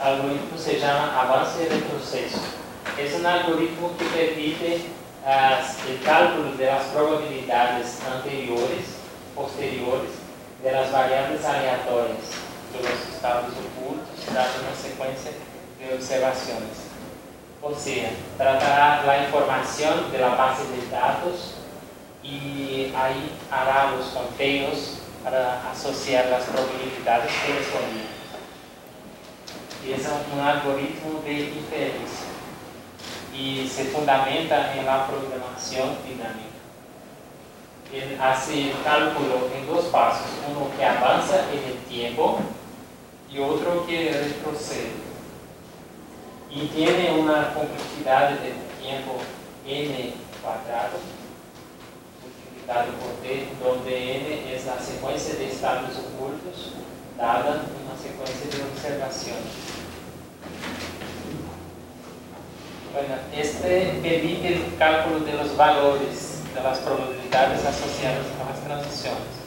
algoritmo se llama avance y retroceso. Es un algoritmo que permite uh, el cálculo de las probabilidades anteriores, posteriores, de las variables aleatorias de los estados ocultos, dada una secuencia de observaciones. O sea, tratará la información de la base de datos y ahí hará los conteos para asociar las probabilidades correspondientes. Es un algoritmo de inferencia y se fundamenta en la programación dinámica. Él hace cálculo en dos pasos, uno que avanza en el tiempo y otro que retrocede. Y tiene una complejidad de tiempo n cuadrado multiplicado por t, donde n es la secuencia de estados ocultos dada una secuencia de observaciones. Bueno, este permite el cálculo de los valores de las probabilidades asociadas a las transiciones.